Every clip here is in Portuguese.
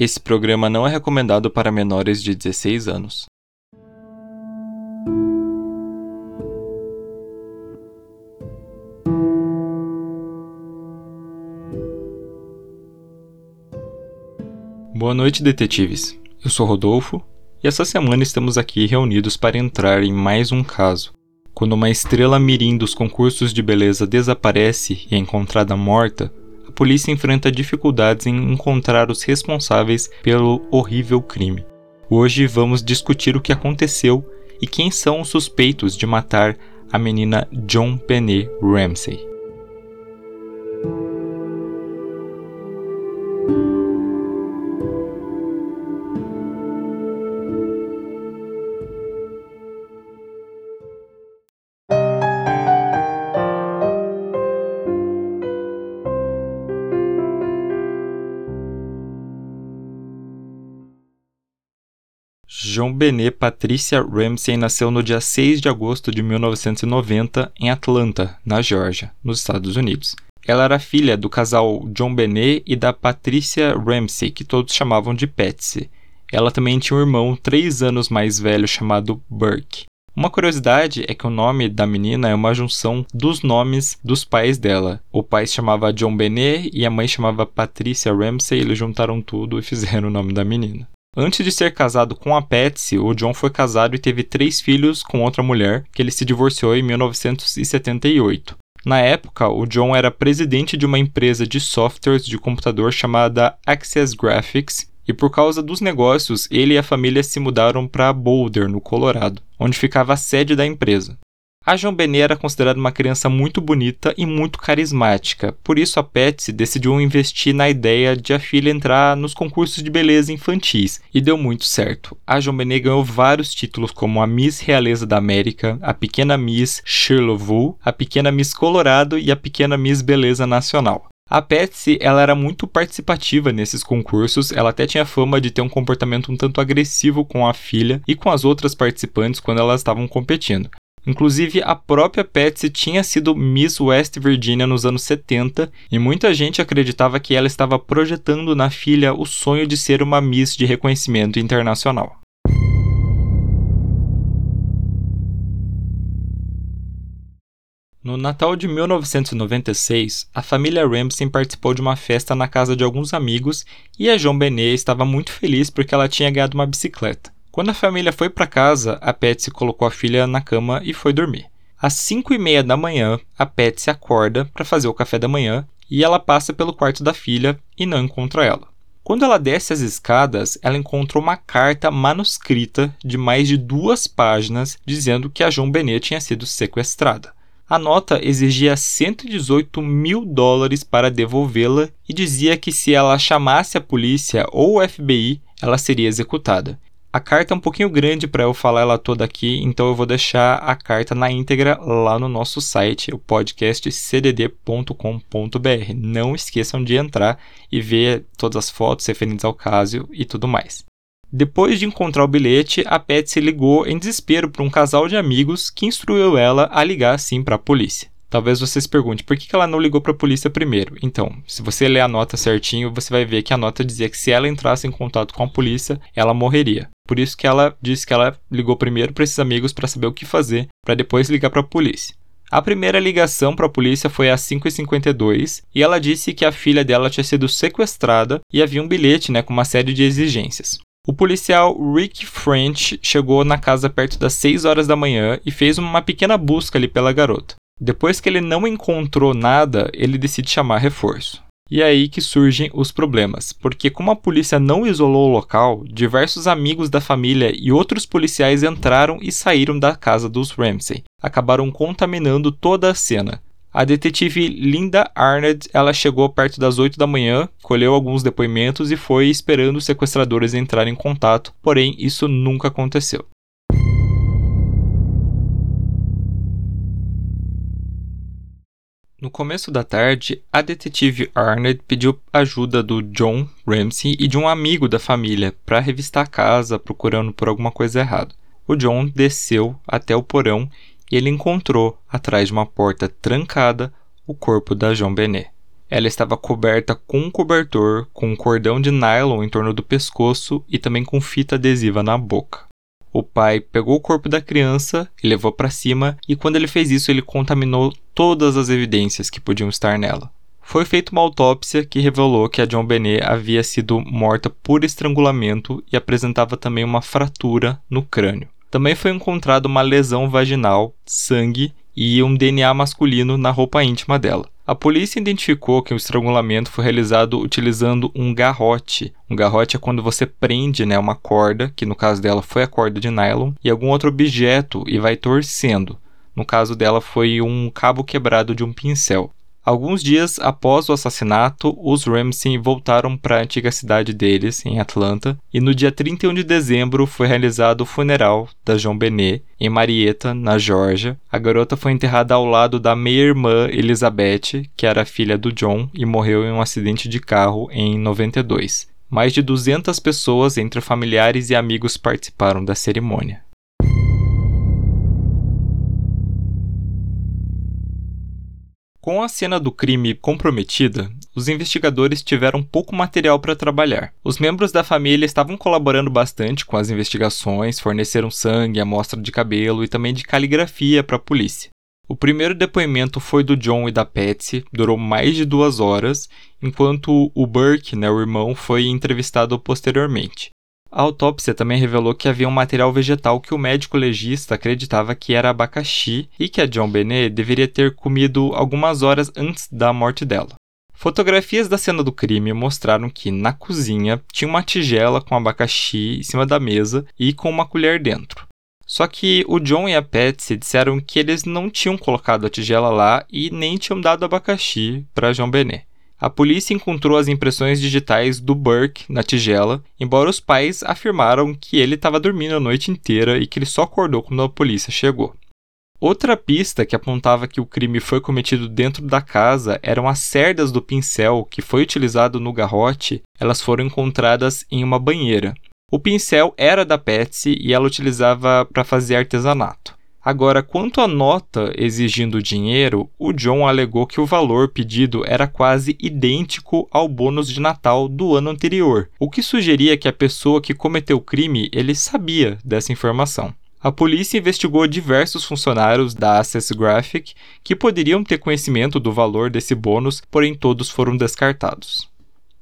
Esse programa não é recomendado para menores de 16 anos. Boa noite, detetives. Eu sou Rodolfo e essa semana estamos aqui reunidos para entrar em mais um caso. Quando uma estrela mirim dos concursos de beleza desaparece e é encontrada morta, polícia enfrenta dificuldades em encontrar os responsáveis pelo horrível crime. Hoje vamos discutir o que aconteceu e quem são os suspeitos de matar a menina John Benet Ramsey. Benet Patricia Ramsey nasceu no dia 6 de agosto de 1990 em Atlanta, na Geórgia, nos Estados Unidos. Ela era filha do casal John Benet e da Patricia Ramsey, que todos chamavam de Patsy. Ela também tinha um irmão três anos mais velho chamado Burke. Uma curiosidade é que o nome da menina é uma junção dos nomes dos pais dela. O pai se chamava John Benet e a mãe chamava Patricia Ramsey, eles juntaram tudo e fizeram o nome da menina. Antes de ser casado com a Patsy, o John foi casado e teve três filhos com outra mulher, que ele se divorciou em 1978. Na época, o John era presidente de uma empresa de softwares de computador chamada Access Graphics, e por causa dos negócios, ele e a família se mudaram para Boulder, no Colorado, onde ficava a sede da empresa. A João Benet era considerada uma criança muito bonita e muito carismática, por isso a Patsy decidiu investir na ideia de a filha entrar nos concursos de beleza infantis, e deu muito certo. A João Benet ganhou vários títulos como a Miss Realeza da América, a Pequena Miss Shirley a Pequena Miss Colorado e a Pequena Miss Beleza Nacional. A Patsy, ela era muito participativa nesses concursos, ela até tinha fama de ter um comportamento um tanto agressivo com a filha e com as outras participantes quando elas estavam competindo. Inclusive, a própria Patsy tinha sido Miss West Virginia nos anos 70 e muita gente acreditava que ela estava projetando na filha o sonho de ser uma Miss de reconhecimento internacional. No Natal de 1996, a família Ramsey participou de uma festa na casa de alguns amigos e a Joan Benet estava muito feliz porque ela tinha ganhado uma bicicleta. Quando a família foi para casa, a Patsy colocou a filha na cama e foi dormir. Às 5 e meia da manhã, a Patsy acorda para fazer o café da manhã e ela passa pelo quarto da filha e não encontra ela. Quando ela desce as escadas, ela encontra uma carta manuscrita de mais de duas páginas dizendo que a João Benet tinha sido sequestrada. A nota exigia 118 mil dólares para devolvê-la e dizia que se ela chamasse a polícia ou o FBI, ela seria executada. A carta é um pouquinho grande para eu falar ela toda aqui, então eu vou deixar a carta na íntegra lá no nosso site, o podcast cdd.com.br. Não esqueçam de entrar e ver todas as fotos referentes ao caso e tudo mais. Depois de encontrar o bilhete, a Patsy ligou em desespero para um casal de amigos que instruiu ela a ligar sim para a polícia. Talvez você se pergunte por que ela não ligou para a polícia primeiro. Então, se você ler a nota certinho, você vai ver que a nota dizia que se ela entrasse em contato com a polícia, ela morreria. Por isso que ela disse que ela ligou primeiro para esses amigos para saber o que fazer, para depois ligar para a polícia. A primeira ligação para a polícia foi às 5h52 e ela disse que a filha dela tinha sido sequestrada e havia um bilhete né, com uma série de exigências. O policial Rick French chegou na casa perto das 6 horas da manhã e fez uma pequena busca ali pela garota. Depois que ele não encontrou nada, ele decide chamar reforço. E é aí que surgem os problemas, porque como a polícia não isolou o local, diversos amigos da família e outros policiais entraram e saíram da casa dos Ramsey. Acabaram contaminando toda a cena. A detetive Linda Arnett, ela chegou perto das 8 da manhã, colheu alguns depoimentos e foi esperando os sequestradores entrarem em contato, porém isso nunca aconteceu. No começo da tarde, a detetive Arnold pediu ajuda do John Ramsey e de um amigo da família para revistar a casa procurando por alguma coisa errada. O John desceu até o porão e ele encontrou, atrás de uma porta trancada, o corpo da Joan Benet. Ela estava coberta com um cobertor, com um cordão de nylon em torno do pescoço e também com fita adesiva na boca. O pai pegou o corpo da criança e levou para cima, e quando ele fez isso, ele contaminou todas as evidências que podiam estar nela. Foi feita uma autópsia que revelou que a John Benet havia sido morta por estrangulamento e apresentava também uma fratura no crânio. Também foi encontrada uma lesão vaginal, sangue e um DNA masculino na roupa íntima dela. A polícia identificou que o estrangulamento foi realizado utilizando um garrote. Um garrote é quando você prende né, uma corda, que no caso dela foi a corda de nylon, e algum outro objeto e vai torcendo. No caso dela foi um cabo quebrado de um pincel. Alguns dias após o assassinato, os Ramsey voltaram para a antiga cidade deles, em Atlanta, e no dia 31 de dezembro foi realizado o funeral da Joan Benet, em Marietta, na Geórgia. A garota foi enterrada ao lado da meia-irmã Elizabeth, que era filha do John e morreu em um acidente de carro em 92. Mais de 200 pessoas, entre familiares e amigos, participaram da cerimônia. Com a cena do crime comprometida, os investigadores tiveram pouco material para trabalhar. Os membros da família estavam colaborando bastante com as investigações, forneceram sangue, amostra de cabelo e também de caligrafia para a polícia. O primeiro depoimento foi do John e da Patsy, durou mais de duas horas, enquanto o Burke, né, o irmão, foi entrevistado posteriormente. A autópsia também revelou que havia um material vegetal que o médico legista acreditava que era abacaxi e que a John Benet deveria ter comido algumas horas antes da morte dela. Fotografias da cena do crime mostraram que na cozinha tinha uma tigela com abacaxi em cima da mesa e com uma colher dentro. Só que o John e a Patsy disseram que eles não tinham colocado a tigela lá e nem tinham dado abacaxi para John Benet. A polícia encontrou as impressões digitais do Burke na tigela, embora os pais afirmaram que ele estava dormindo a noite inteira e que ele só acordou quando a polícia chegou. Outra pista que apontava que o crime foi cometido dentro da casa eram as cerdas do pincel que foi utilizado no garrote, elas foram encontradas em uma banheira. O pincel era da Patsy e ela utilizava para fazer artesanato. Agora, quanto à nota exigindo dinheiro, o John alegou que o valor pedido era quase idêntico ao bônus de Natal do ano anterior, o que sugeria que a pessoa que cometeu o crime ele sabia dessa informação. A polícia investigou diversos funcionários da Access Graphic que poderiam ter conhecimento do valor desse bônus, porém todos foram descartados.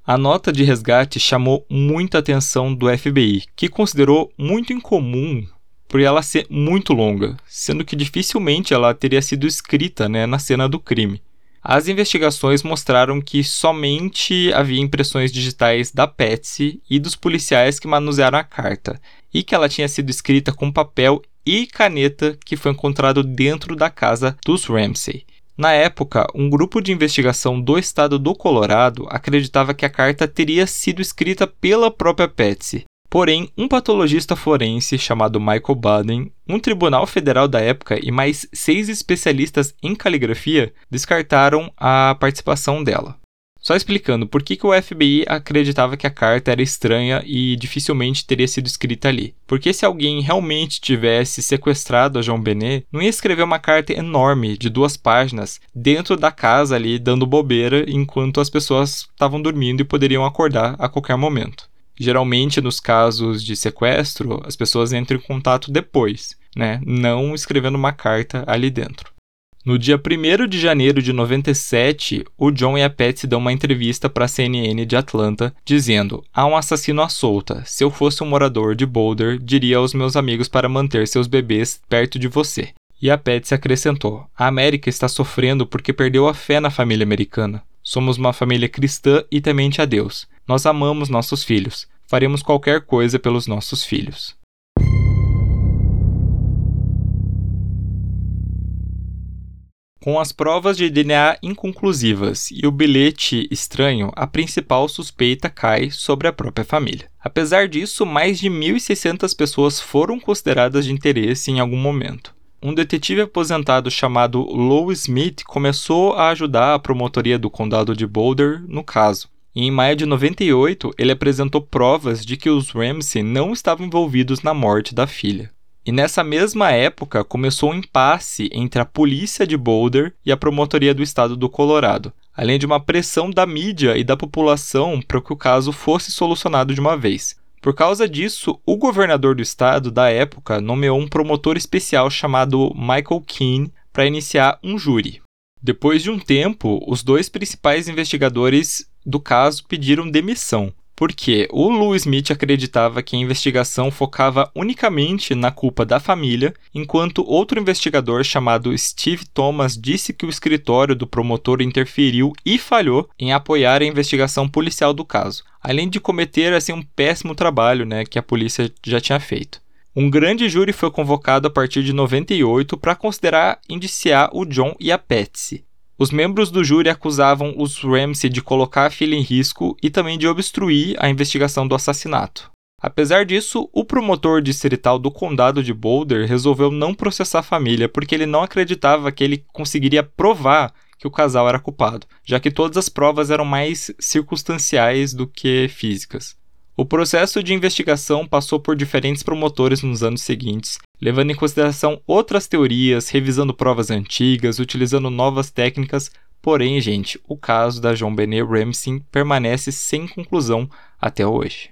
A nota de resgate chamou muita atenção do FBI, que considerou muito incomum por ela ser muito longa, sendo que dificilmente ela teria sido escrita né, na cena do crime. As investigações mostraram que somente havia impressões digitais da Patsy e dos policiais que manusearam a carta, e que ela tinha sido escrita com papel e caneta que foi encontrado dentro da casa dos Ramsey. Na época, um grupo de investigação do estado do Colorado acreditava que a carta teria sido escrita pela própria Patsy, Porém, um patologista forense chamado Michael Baden, um tribunal federal da época e mais seis especialistas em caligrafia descartaram a participação dela. Só explicando por que, que o FBI acreditava que a carta era estranha e dificilmente teria sido escrita ali. Porque se alguém realmente tivesse sequestrado a João Benet, não ia escrever uma carta enorme de duas páginas dentro da casa ali dando bobeira enquanto as pessoas estavam dormindo e poderiam acordar a qualquer momento. Geralmente, nos casos de sequestro, as pessoas entram em contato depois, né? Não escrevendo uma carta ali dentro. No dia 1 de janeiro de 97, o John e a Patsy dão uma entrevista para a CNN de Atlanta, dizendo: Há um assassino à solta. Se eu fosse um morador de Boulder, diria aos meus amigos para manter seus bebês perto de você. E a Patsy acrescentou: A América está sofrendo porque perdeu a fé na família americana. Somos uma família cristã e temente a Deus. Nós amamos nossos filhos. Faremos qualquer coisa pelos nossos filhos. Com as provas de DNA inconclusivas e o bilhete estranho, a principal suspeita cai sobre a própria família. Apesar disso, mais de 1.600 pessoas foram consideradas de interesse em algum momento. Um detetive aposentado chamado Lou Smith começou a ajudar a promotoria do condado de Boulder no caso e em maio de 98 ele apresentou provas de que os Ramsey não estavam envolvidos na morte da filha. E nessa mesma época começou um impasse entre a polícia de Boulder e a promotoria do estado do Colorado. além de uma pressão da mídia e da população para que o caso fosse solucionado de uma vez. Por causa disso, o governador do estado da época nomeou um promotor especial chamado Michael Keane para iniciar um júri. Depois de um tempo, os dois principais investigadores do caso pediram demissão, porque o Lou Smith acreditava que a investigação focava unicamente na culpa da família, enquanto outro investigador chamado Steve Thomas disse que o escritório do promotor interferiu e falhou em apoiar a investigação policial do caso, além de cometer assim um péssimo trabalho, né, que a polícia já tinha feito. Um grande júri foi convocado a partir de 98 para considerar indiciar o John e a Patsy. Os membros do júri acusavam os Ramsey de colocar a filha em risco e também de obstruir a investigação do assassinato. Apesar disso, o promotor distrital do condado de Boulder resolveu não processar a família porque ele não acreditava que ele conseguiria provar que o casal era culpado, já que todas as provas eram mais circunstanciais do que físicas. O processo de investigação passou por diferentes promotores nos anos seguintes, levando em consideração outras teorias, revisando provas antigas, utilizando novas técnicas. Porém, gente, o caso da John Benet Ramsey permanece sem conclusão até hoje.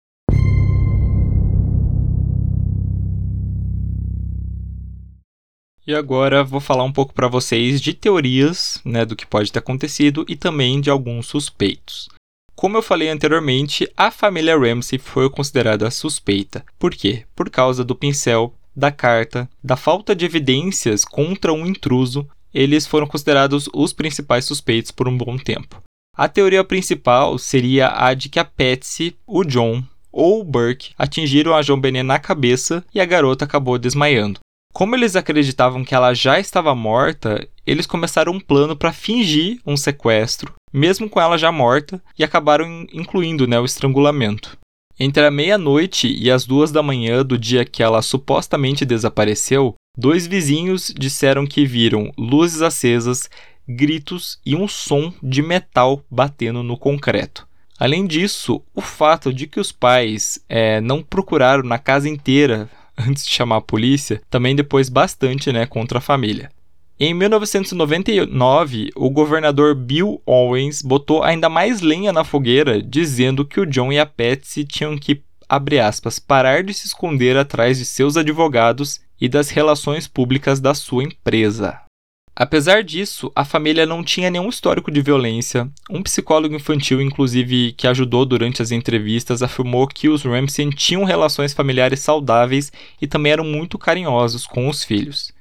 E agora vou falar um pouco para vocês de teorias, né, do que pode ter acontecido e também de alguns suspeitos. Como eu falei anteriormente, a família Ramsey foi considerada suspeita. Por quê? Por causa do pincel, da carta, da falta de evidências contra um intruso, eles foram considerados os principais suspeitos por um bom tempo. A teoria principal seria a de que a Patsy, o John ou o Burke atingiram a John Benet na cabeça e a garota acabou desmaiando. Como eles acreditavam que ela já estava morta, eles começaram um plano para fingir um sequestro mesmo com ela já morta, e acabaram incluindo né, o estrangulamento. Entre a meia-noite e as duas da manhã do dia que ela supostamente desapareceu, dois vizinhos disseram que viram luzes acesas, gritos e um som de metal batendo no concreto. Além disso, o fato de que os pais é, não procuraram na casa inteira antes de chamar a polícia também depois bastante né, contra a família. Em 1999, o governador Bill Owens botou ainda mais lenha na fogueira, dizendo que o John e a Patsy tinham que, abre aspas, parar de se esconder atrás de seus advogados e das relações públicas da sua empresa. Apesar disso, a família não tinha nenhum histórico de violência. Um psicólogo infantil, inclusive, que ajudou durante as entrevistas, afirmou que os Ramsey tinham relações familiares saudáveis e também eram muito carinhosos com os filhos.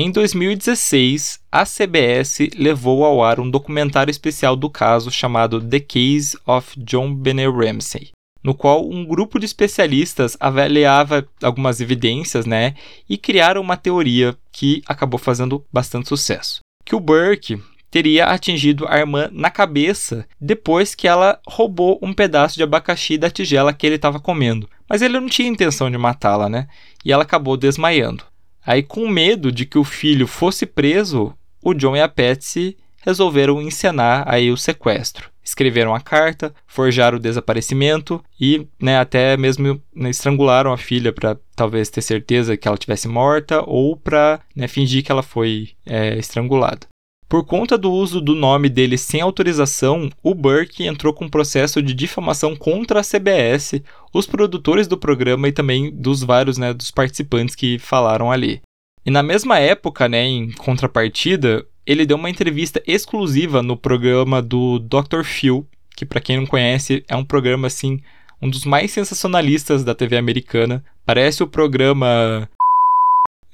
Em 2016, a CBS levou ao ar um documentário especial do caso chamado The Case of John Benet Ramsey, no qual um grupo de especialistas avaliava algumas evidências, né, e criaram uma teoria que acabou fazendo bastante sucesso. Que o Burke teria atingido a irmã na cabeça depois que ela roubou um pedaço de abacaxi da tigela que ele estava comendo. Mas ele não tinha intenção de matá-la, né? E ela acabou desmaiando. Aí, com medo de que o filho fosse preso, o John e a Patsy resolveram encenar aí o sequestro. Escreveram a carta, forjaram o desaparecimento e né, até mesmo né, estrangularam a filha para talvez ter certeza que ela tivesse morta ou para né, fingir que ela foi é, estrangulada. Por conta do uso do nome dele sem autorização, o Burke entrou com um processo de difamação contra a CBS, os produtores do programa e também dos vários né, dos participantes que falaram ali. E na mesma época, né, em contrapartida, ele deu uma entrevista exclusiva no programa do Dr. Phil, que para quem não conhece é um programa assim, um dos mais sensacionalistas da TV americana. Parece o programa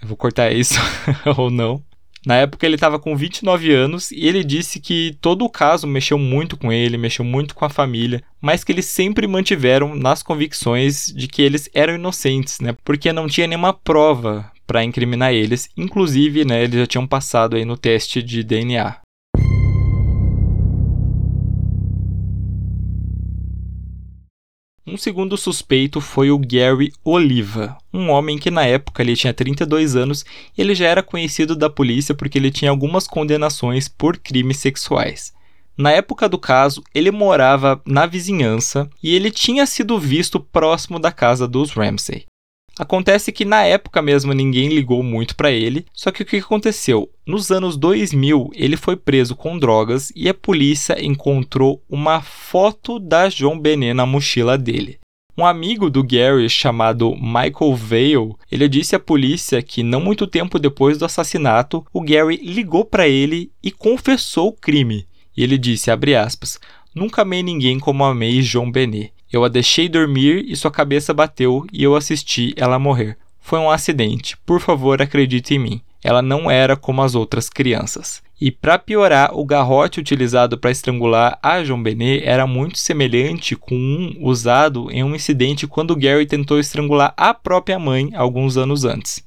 eu vou cortar isso ou não. Na época ele estava com 29 anos e ele disse que todo o caso mexeu muito com ele, mexeu muito com a família, mas que eles sempre mantiveram nas convicções de que eles eram inocentes, né? Porque não tinha nenhuma prova para incriminar eles, inclusive, né, eles já tinham passado aí no teste de DNA. Um segundo suspeito foi o Gary Oliva, um homem que na época ele tinha 32 anos e ele já era conhecido da polícia porque ele tinha algumas condenações por crimes sexuais. Na época do caso, ele morava na vizinhança e ele tinha sido visto próximo da casa dos Ramsey. Acontece que na época mesmo ninguém ligou muito para ele, só que o que aconteceu? Nos anos 2000, ele foi preso com drogas e a polícia encontrou uma foto da John Benet na mochila dele. Um amigo do Gary chamado Michael Vale, ele disse à polícia que não muito tempo depois do assassinato, o Gary ligou para ele e confessou o crime. E ele disse, aspas, Nunca amei ninguém como amei John Benet. Eu a deixei dormir e sua cabeça bateu e eu assisti ela morrer. Foi um acidente. Por favor, acredite em mim. Ela não era como as outras crianças. E para piorar, o garrote utilizado para estrangular a John Benet era muito semelhante com um usado em um incidente quando Gary tentou estrangular a própria mãe alguns anos antes.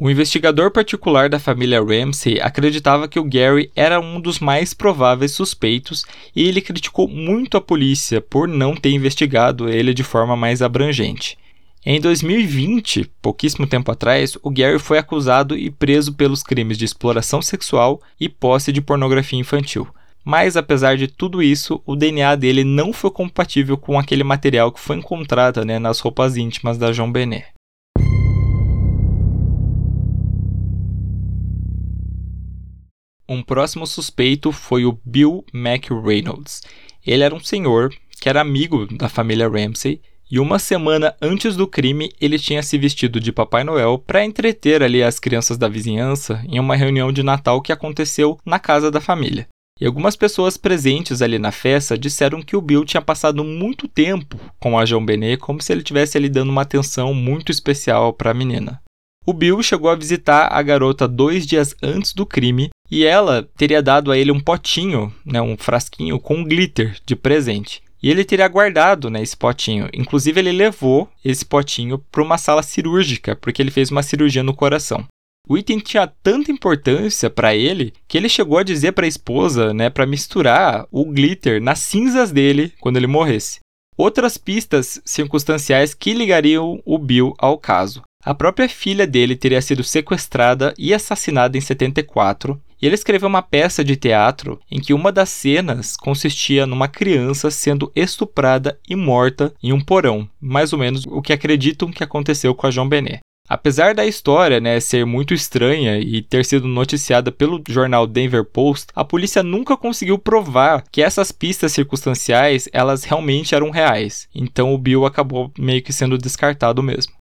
O investigador particular da família Ramsey acreditava que o Gary era um dos mais prováveis suspeitos e ele criticou muito a polícia por não ter investigado ele de forma mais abrangente. Em 2020, pouquíssimo tempo atrás, o Gary foi acusado e preso pelos crimes de exploração sexual e posse de pornografia infantil. Mas apesar de tudo isso, o DNA dele não foi compatível com aquele material que foi encontrado né, nas roupas íntimas da João Benet. Um próximo suspeito foi o Bill McReynolds. Ele era um senhor que era amigo da família Ramsey e uma semana antes do crime ele tinha se vestido de Papai Noel para entreter ali as crianças da vizinhança em uma reunião de Natal que aconteceu na casa da família. E algumas pessoas presentes ali na festa disseram que o Bill tinha passado muito tempo com a João Benet, como se ele estivesse ali dando uma atenção muito especial para a menina. O Bill chegou a visitar a garota dois dias antes do crime e ela teria dado a ele um potinho, né, um frasquinho com glitter de presente. E ele teria guardado né, esse potinho. Inclusive, ele levou esse potinho para uma sala cirúrgica, porque ele fez uma cirurgia no coração. O item tinha tanta importância para ele que ele chegou a dizer para a esposa, né, para misturar o glitter nas cinzas dele quando ele morresse. Outras pistas circunstanciais que ligariam o Bill ao caso. A própria filha dele teria sido sequestrada e assassinada em 74, e ele escreveu uma peça de teatro em que uma das cenas consistia numa criança sendo estuprada e morta em um porão, mais ou menos o que acreditam que aconteceu com a João Benet. Apesar da história né, ser muito estranha e ter sido noticiada pelo jornal Denver Post, a polícia nunca conseguiu provar que essas pistas circunstanciais elas realmente eram reais. Então o Bill acabou meio que sendo descartado mesmo.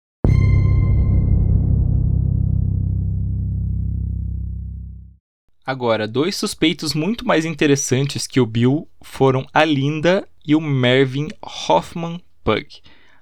Agora, dois suspeitos muito mais interessantes que o Bill foram a Linda e o Mervyn Hoffman Pug.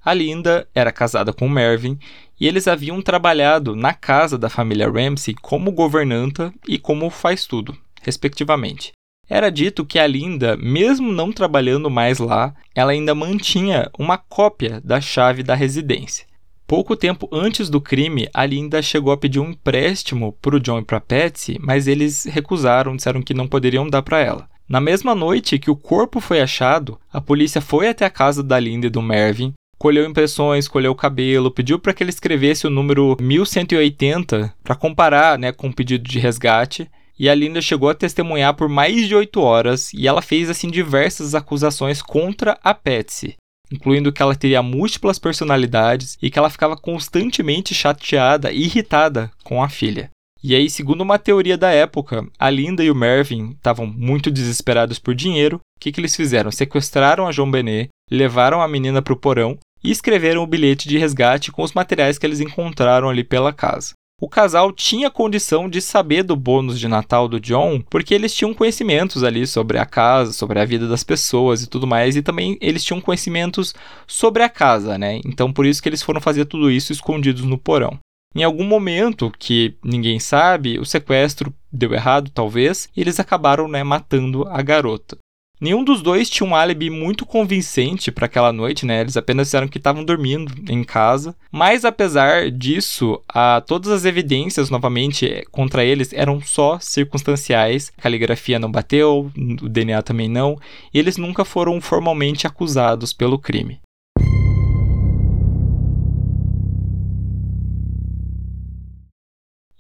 A Linda era casada com o Mervyn e eles haviam trabalhado na casa da família Ramsey como governanta e como faz tudo, respectivamente. Era dito que a Linda, mesmo não trabalhando mais lá, ela ainda mantinha uma cópia da chave da residência. Pouco tempo antes do crime, a Linda chegou a pedir um empréstimo para o John e para Patsy, mas eles recusaram, disseram que não poderiam dar para ela. Na mesma noite que o corpo foi achado, a polícia foi até a casa da Linda e do Mervyn, colheu impressões, colheu o cabelo, pediu para que ele escrevesse o número 1180 para comparar né, com o pedido de resgate. E a Linda chegou a testemunhar por mais de oito horas e ela fez assim diversas acusações contra a Patsy incluindo que ela teria múltiplas personalidades e que ela ficava constantemente chateada e irritada com a filha. E aí, segundo uma teoria da época, a Linda e o Mervyn estavam muito desesperados por dinheiro. O que, que eles fizeram? Sequestraram a João Benet, levaram a menina para o porão e escreveram o bilhete de resgate com os materiais que eles encontraram ali pela casa o casal tinha condição de saber do bônus de Natal do John, porque eles tinham conhecimentos ali sobre a casa, sobre a vida das pessoas e tudo mais, e também eles tinham conhecimentos sobre a casa, né? Então por isso que eles foram fazer tudo isso escondidos no porão. Em algum momento que ninguém sabe, o sequestro deu errado, talvez, e eles acabaram né, matando a garota. Nenhum dos dois tinha um álibi muito convincente para aquela noite, né? Eles apenas disseram que estavam dormindo em casa. Mas apesar disso, a, todas as evidências, novamente, contra eles eram só circunstanciais. A caligrafia não bateu, o DNA também não, e eles nunca foram formalmente acusados pelo crime.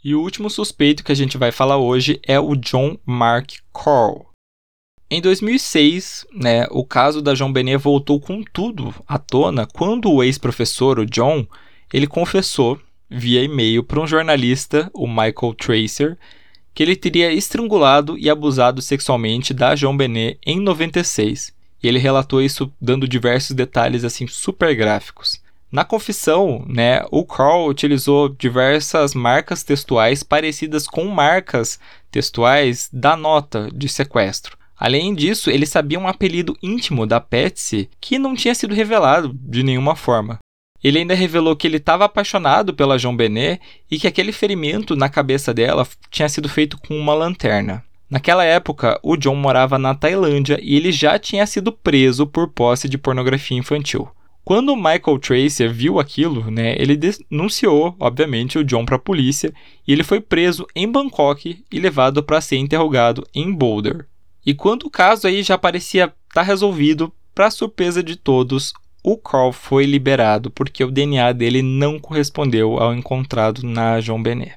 E o último suspeito que a gente vai falar hoje é o John Mark Call. Em 2006, né, o caso da João Benet voltou com tudo à tona quando o ex-professor, o John, ele confessou via e-mail para um jornalista, o Michael Tracer, que ele teria estrangulado e abusado sexualmente da João Benet em 96. E ele relatou isso dando diversos detalhes assim super gráficos. Na confissão, né, o Carl utilizou diversas marcas textuais parecidas com marcas textuais da nota de sequestro. Além disso, ele sabia um apelido íntimo da Patsy que não tinha sido revelado de nenhuma forma. Ele ainda revelou que ele estava apaixonado pela João Benet e que aquele ferimento na cabeça dela tinha sido feito com uma lanterna. Naquela época, o John morava na Tailândia e ele já tinha sido preso por posse de pornografia infantil. Quando Michael Tracer viu aquilo, né, ele denunciou, obviamente, o John para a polícia e ele foi preso em Bangkok e levado para ser interrogado em Boulder. E quando o caso aí já parecia estar tá resolvido, para surpresa de todos, o Carl foi liberado porque o DNA dele não correspondeu ao encontrado na João Benet.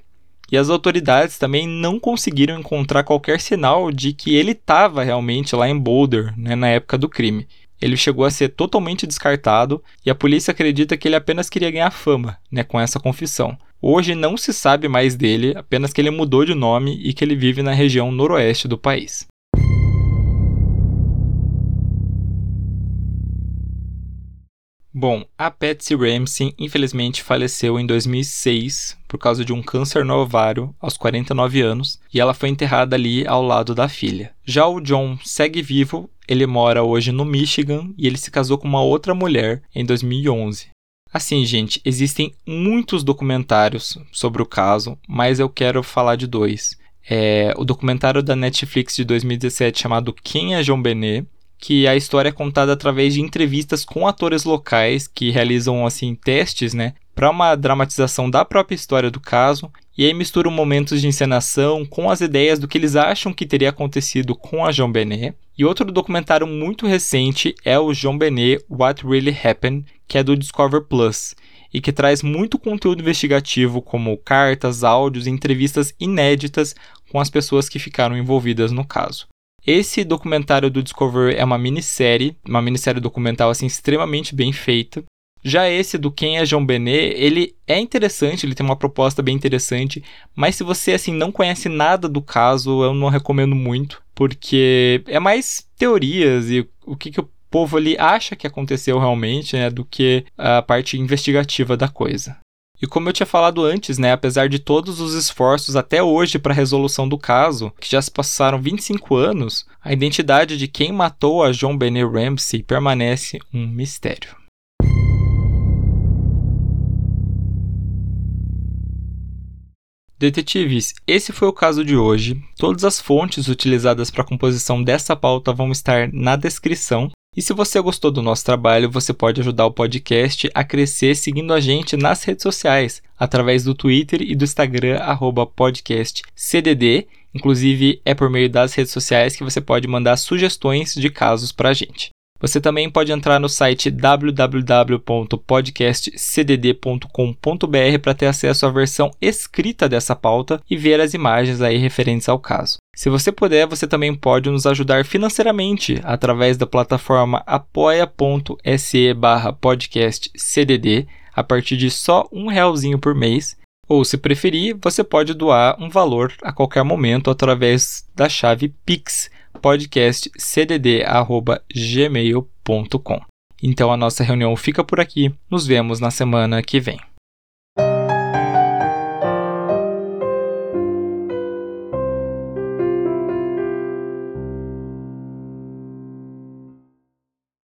E as autoridades também não conseguiram encontrar qualquer sinal de que ele estava realmente lá em Boulder né, na época do crime. Ele chegou a ser totalmente descartado e a polícia acredita que ele apenas queria ganhar fama né, com essa confissão. Hoje não se sabe mais dele, apenas que ele mudou de nome e que ele vive na região noroeste do país. Bom, a Patsy Ramsey infelizmente faleceu em 2006 por causa de um câncer no ovário aos 49 anos e ela foi enterrada ali ao lado da filha. Já o John segue vivo, ele mora hoje no Michigan e ele se casou com uma outra mulher em 2011. Assim, gente, existem muitos documentários sobre o caso, mas eu quero falar de dois. É, o documentário da Netflix de 2017 chamado Quem é John Benet que a história é contada através de entrevistas com atores locais que realizam assim testes, né, para uma dramatização da própria história do caso, e aí misturam momentos de encenação com as ideias do que eles acham que teria acontecido com a Jean Benet. E outro documentário muito recente é o Jean Benet What Really Happened, que é do Discover Plus, e que traz muito conteúdo investigativo como cartas, áudios e entrevistas inéditas com as pessoas que ficaram envolvidas no caso. Esse documentário do Discovery é uma minissérie, uma minissérie documental assim extremamente bem feita. Já esse do Quem é João Benet, ele é interessante, ele tem uma proposta bem interessante, mas se você assim não conhece nada do caso, eu não recomendo muito, porque é mais teorias e o que, que o povo ali acha que aconteceu realmente, né, do que a parte investigativa da coisa. E como eu tinha falado antes, né, apesar de todos os esforços até hoje para a resolução do caso, que já se passaram 25 anos, a identidade de quem matou a John Benet Ramsey permanece um mistério. Detetives, esse foi o caso de hoje. Todas as fontes utilizadas para a composição dessa pauta vão estar na descrição. E se você gostou do nosso trabalho, você pode ajudar o podcast a crescer seguindo a gente nas redes sociais, através do Twitter e do Instagram, podcastcdd. Inclusive, é por meio das redes sociais que você pode mandar sugestões de casos para a gente. Você também pode entrar no site www.podcastcdd.com.br para ter acesso à versão escrita dessa pauta e ver as imagens aí referentes ao caso. Se você puder, você também pode nos ajudar financeiramente através da plataforma apoia.se podcastcdd a partir de só um realzinho por mês. Ou, se preferir, você pode doar um valor a qualquer momento através da chave Pix podcastcdd.gmail.com. Então a nossa reunião fica por aqui. Nos vemos na semana que vem.